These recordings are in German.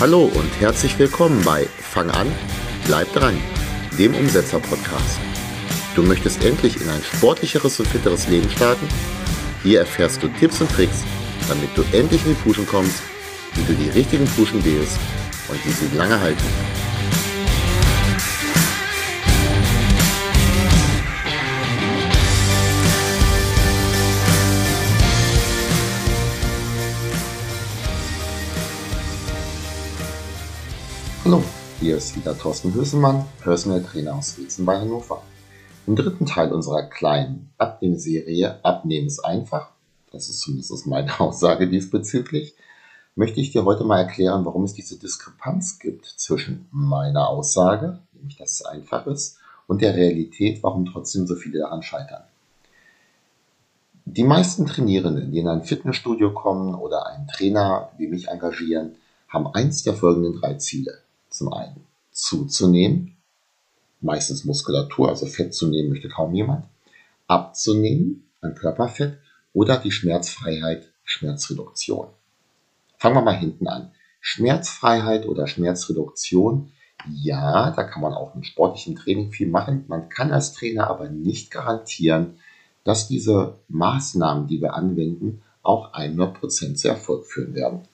Hallo und herzlich willkommen bei Fang an, bleib dran, dem Umsetzer-Podcast. Du möchtest endlich in ein sportlicheres und fitteres Leben starten? Hier erfährst du Tipps und Tricks, damit du endlich in die Puschen kommst, wie du die richtigen Puschen wählst und wie sie lange halten. Hier ist wieder Thorsten Hülsemann, Personal Trainer aus Wilson bei Hannover. Im dritten Teil unserer kleinen Abnehmserie Abnehmen ist einfach, das ist zumindest meine Aussage diesbezüglich, möchte ich dir heute mal erklären, warum es diese Diskrepanz gibt zwischen meiner Aussage, nämlich dass es einfach ist, und der Realität, warum trotzdem so viele daran scheitern. Die meisten Trainierenden, die in ein Fitnessstudio kommen oder einen Trainer wie mich engagieren, haben eins der folgenden drei Ziele. Zum einen zuzunehmen, meistens Muskulatur, also Fett zu nehmen möchte kaum jemand, abzunehmen an Körperfett oder die Schmerzfreiheit, Schmerzreduktion. Fangen wir mal hinten an. Schmerzfreiheit oder Schmerzreduktion, ja, da kann man auch mit sportlichem Training viel machen. Man kann als Trainer aber nicht garantieren, dass diese Maßnahmen, die wir anwenden, auch 100% zu Erfolg führen werden.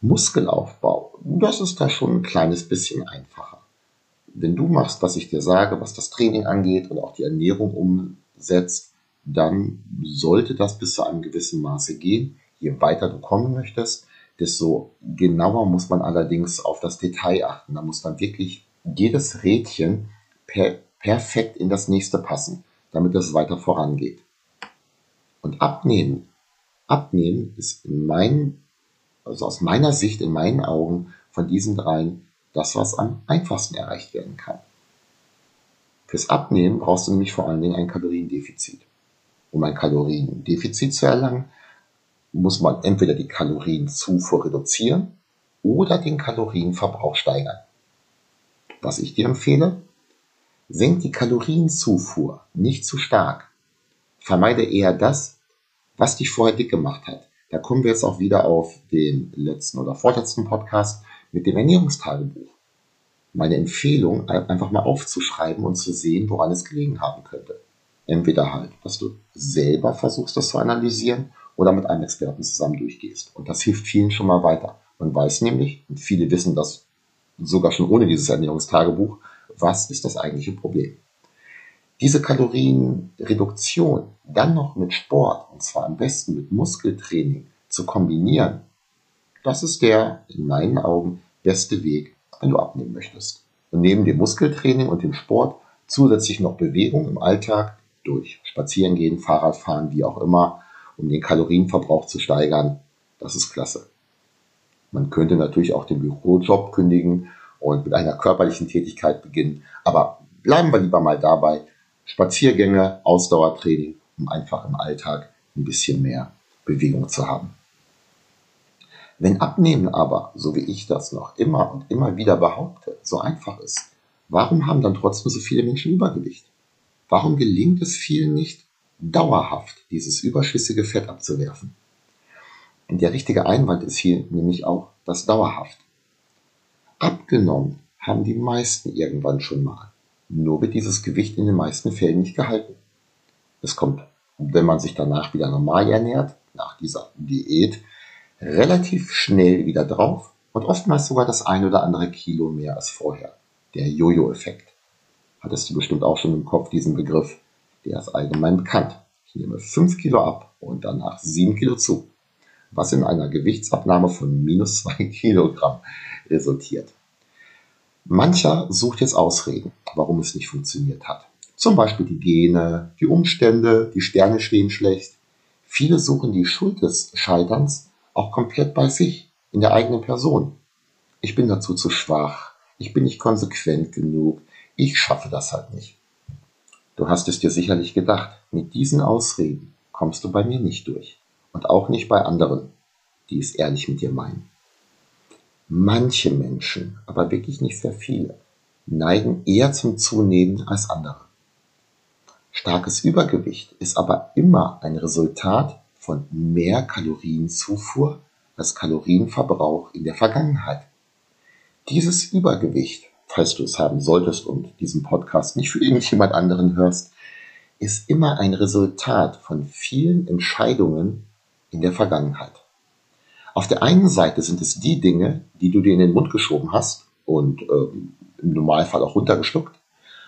Muskelaufbau, das ist da schon ein kleines bisschen einfacher. Wenn du machst, was ich dir sage, was das Training angeht und auch die Ernährung umsetzt, dann sollte das bis zu einem gewissen Maße gehen. Je weiter du kommen möchtest, desto genauer muss man allerdings auf das Detail achten. Da muss man wirklich jedes Rädchen per, perfekt in das nächste passen, damit es weiter vorangeht. Und abnehmen, abnehmen ist in meinen also aus meiner Sicht, in meinen Augen, von diesen dreien das, was am einfachsten erreicht werden kann. Fürs Abnehmen brauchst du nämlich vor allen Dingen ein Kaloriendefizit. Um ein Kaloriendefizit zu erlangen, muss man entweder die Kalorienzufuhr reduzieren oder den Kalorienverbrauch steigern. Was ich dir empfehle, senk die Kalorienzufuhr nicht zu stark. Vermeide eher das, was dich vorher dick gemacht hat. Da kommen wir jetzt auch wieder auf den letzten oder vorletzten Podcast mit dem Ernährungstagebuch. Meine Empfehlung, einfach mal aufzuschreiben und zu sehen, woran es gelegen haben könnte. Entweder halt, dass du selber versuchst, das zu analysieren oder mit einem Experten zusammen durchgehst. Und das hilft vielen schon mal weiter. Man weiß nämlich, und viele wissen das sogar schon ohne dieses Ernährungstagebuch, was ist das eigentliche Problem. Diese Kalorienreduktion dann noch mit Sport, und zwar am besten mit Muskeltraining, zu kombinieren, das ist der in meinen Augen beste Weg, wenn du abnehmen möchtest. Und neben dem Muskeltraining und dem Sport zusätzlich noch Bewegung im Alltag durch Spazierengehen, Fahrradfahren, wie auch immer, um den Kalorienverbrauch zu steigern. Das ist klasse. Man könnte natürlich auch den Bürojob kündigen und mit einer körperlichen Tätigkeit beginnen. Aber bleiben wir lieber mal dabei, Spaziergänge, Ausdauertraining, um einfach im Alltag ein bisschen mehr Bewegung zu haben. Wenn Abnehmen aber, so wie ich das noch immer und immer wieder behaupte, so einfach ist, warum haben dann trotzdem so viele Menschen Übergewicht? Warum gelingt es vielen nicht, dauerhaft dieses überschüssige Fett abzuwerfen? Und der richtige Einwand ist hier nämlich auch das dauerhaft. Abgenommen haben die meisten irgendwann schon mal. Nur wird dieses Gewicht in den meisten Fällen nicht gehalten. Es kommt, wenn man sich danach wieder normal ernährt, nach dieser Diät, relativ schnell wieder drauf und oftmals sogar das ein oder andere Kilo mehr als vorher. Der Jojo-Effekt. Hattest du bestimmt auch schon im Kopf diesen Begriff. Der ist allgemein bekannt. Ich nehme 5 Kilo ab und danach 7 Kilo zu. Was in einer Gewichtsabnahme von minus 2 Kilogramm resultiert. Mancher sucht jetzt Ausreden, warum es nicht funktioniert hat. Zum Beispiel die Gene, die Umstände, die Sterne stehen schlecht. Viele suchen die Schuld des Scheiterns auch komplett bei sich, in der eigenen Person. Ich bin dazu zu schwach, ich bin nicht konsequent genug, ich schaffe das halt nicht. Du hast es dir sicherlich gedacht, mit diesen Ausreden kommst du bei mir nicht durch und auch nicht bei anderen, die es ehrlich mit dir meinen. Manche Menschen, aber wirklich nicht sehr viele, neigen eher zum Zunehmen als andere. Starkes Übergewicht ist aber immer ein Resultat von mehr Kalorienzufuhr als Kalorienverbrauch in der Vergangenheit. Dieses Übergewicht, falls du es haben solltest und diesen Podcast nicht für irgendjemand anderen hörst, ist immer ein Resultat von vielen Entscheidungen in der Vergangenheit. Auf der einen Seite sind es die Dinge, die du dir in den Mund geschoben hast und ähm, im Normalfall auch runtergeschluckt.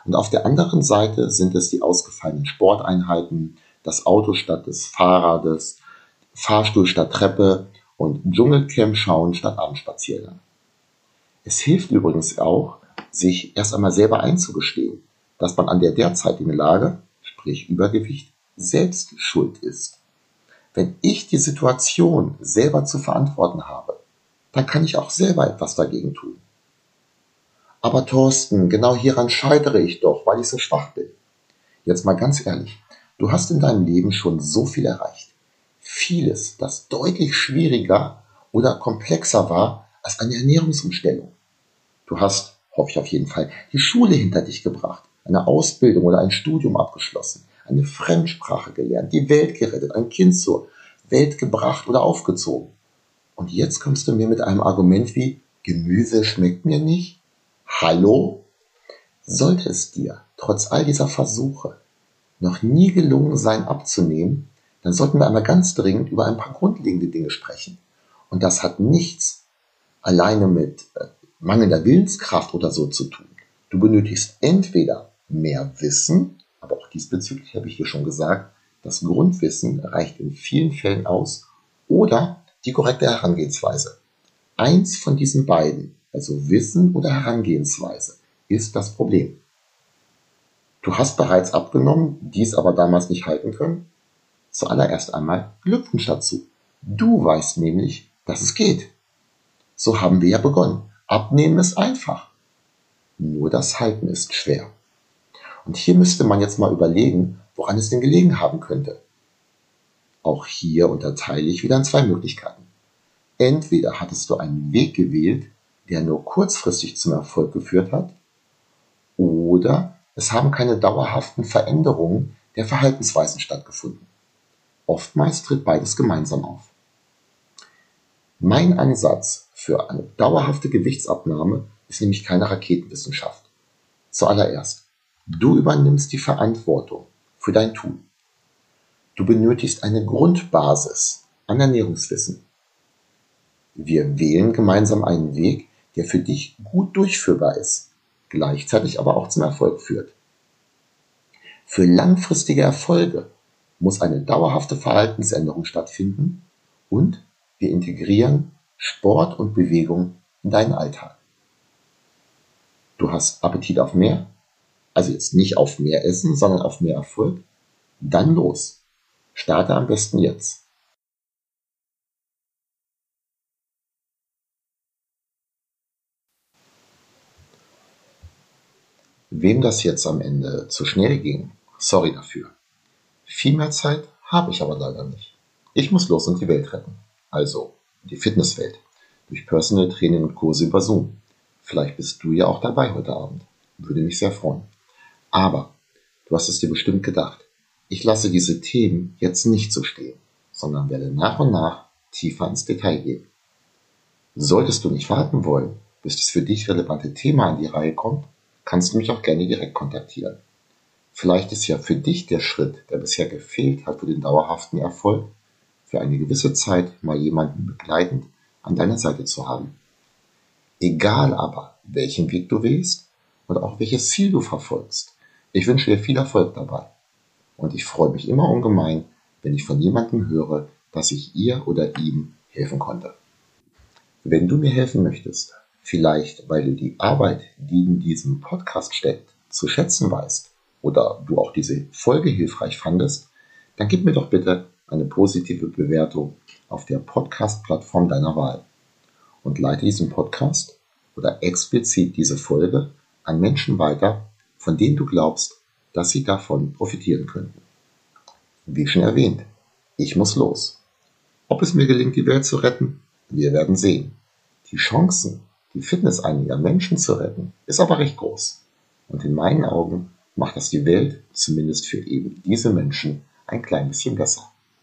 Und auf der anderen Seite sind es die ausgefallenen Sporteinheiten, das Auto statt des Fahrrades, Fahrstuhl statt Treppe und Dschungelcamp schauen statt Abendspaziergang. Es hilft übrigens auch, sich erst einmal selber einzugestehen, dass man an der derzeitigen Lage, sprich Übergewicht, selbst schuld ist. Wenn ich die Situation selber zu verantworten habe, dann kann ich auch selber etwas dagegen tun. Aber Thorsten, genau hieran scheitere ich doch, weil ich so schwach bin. Jetzt mal ganz ehrlich, du hast in deinem Leben schon so viel erreicht. Vieles, das deutlich schwieriger oder komplexer war als eine Ernährungsumstellung. Du hast, hoffe ich auf jeden Fall, die Schule hinter dich gebracht, eine Ausbildung oder ein Studium abgeschlossen, eine Fremdsprache gelernt, die Welt gerettet, ein Kind zur Welt gebracht oder aufgezogen. Und jetzt kommst du mir mit einem Argument wie Gemüse schmeckt mir nicht? Hallo? Sollte es dir, trotz all dieser Versuche, noch nie gelungen sein abzunehmen, dann sollten wir einmal ganz dringend über ein paar grundlegende Dinge sprechen. Und das hat nichts alleine mit äh, mangelnder Willenskraft oder so zu tun. Du benötigst entweder mehr Wissen, aber auch diesbezüglich habe ich dir schon gesagt, das Grundwissen reicht in vielen Fällen aus, oder die korrekte Herangehensweise. Eins von diesen beiden also Wissen oder Herangehensweise, ist das Problem. Du hast bereits abgenommen, dies aber damals nicht halten können? Zuallererst einmal Glückwunsch dazu. Du weißt nämlich, dass es geht. So haben wir ja begonnen. Abnehmen ist einfach. Nur das Halten ist schwer. Und hier müsste man jetzt mal überlegen, woran es denn gelegen haben könnte. Auch hier unterteile ich wieder in zwei Möglichkeiten. Entweder hattest du einen Weg gewählt, der nur kurzfristig zum Erfolg geführt hat, oder es haben keine dauerhaften Veränderungen der Verhaltensweisen stattgefunden. Oftmals tritt beides gemeinsam auf. Mein Ansatz für eine dauerhafte Gewichtsabnahme ist nämlich keine Raketenwissenschaft. Zuallererst, du übernimmst die Verantwortung für dein Tun. Du benötigst eine Grundbasis an Ernährungswissen. Wir wählen gemeinsam einen Weg, der für dich gut durchführbar ist, gleichzeitig aber auch zum Erfolg führt. Für langfristige Erfolge muss eine dauerhafte Verhaltensänderung stattfinden und wir integrieren Sport und Bewegung in deinen Alltag. Du hast Appetit auf mehr, also jetzt nicht auf mehr Essen, sondern auf mehr Erfolg, dann los. Starte am besten jetzt. Wem das jetzt am Ende zu schnell ging, sorry dafür. Viel mehr Zeit habe ich aber leider nicht. Ich muss los und die Welt retten. Also die Fitnesswelt. Durch Personal Training und Kurse über Zoom. Vielleicht bist du ja auch dabei heute Abend. Würde mich sehr freuen. Aber du hast es dir bestimmt gedacht. Ich lasse diese Themen jetzt nicht so stehen, sondern werde nach und nach tiefer ins Detail gehen. Solltest du nicht warten wollen, bis das für dich relevante Thema an die Reihe kommt, kannst du mich auch gerne direkt kontaktieren. Vielleicht ist ja für dich der Schritt, der bisher gefehlt hat für den dauerhaften Erfolg, für eine gewisse Zeit mal jemanden begleitend an deiner Seite zu haben. Egal aber, welchen Weg du wählst und auch welches Ziel du verfolgst, ich wünsche dir viel Erfolg dabei. Und ich freue mich immer ungemein, wenn ich von jemandem höre, dass ich ihr oder ihm helfen konnte. Wenn du mir helfen möchtest, Vielleicht, weil du die Arbeit, die in diesem Podcast steckt, zu schätzen weißt oder du auch diese Folge hilfreich fandest, dann gib mir doch bitte eine positive Bewertung auf der Podcast-Plattform deiner Wahl und leite diesen Podcast oder explizit diese Folge an Menschen weiter, von denen du glaubst, dass sie davon profitieren könnten. Wie schon erwähnt, ich muss los. Ob es mir gelingt, die Welt zu retten, wir werden sehen. Die Chancen, die Fitness einiger Menschen zu retten, ist aber recht groß. Und in meinen Augen macht das die Welt, zumindest für eben diese Menschen, ein klein bisschen besser.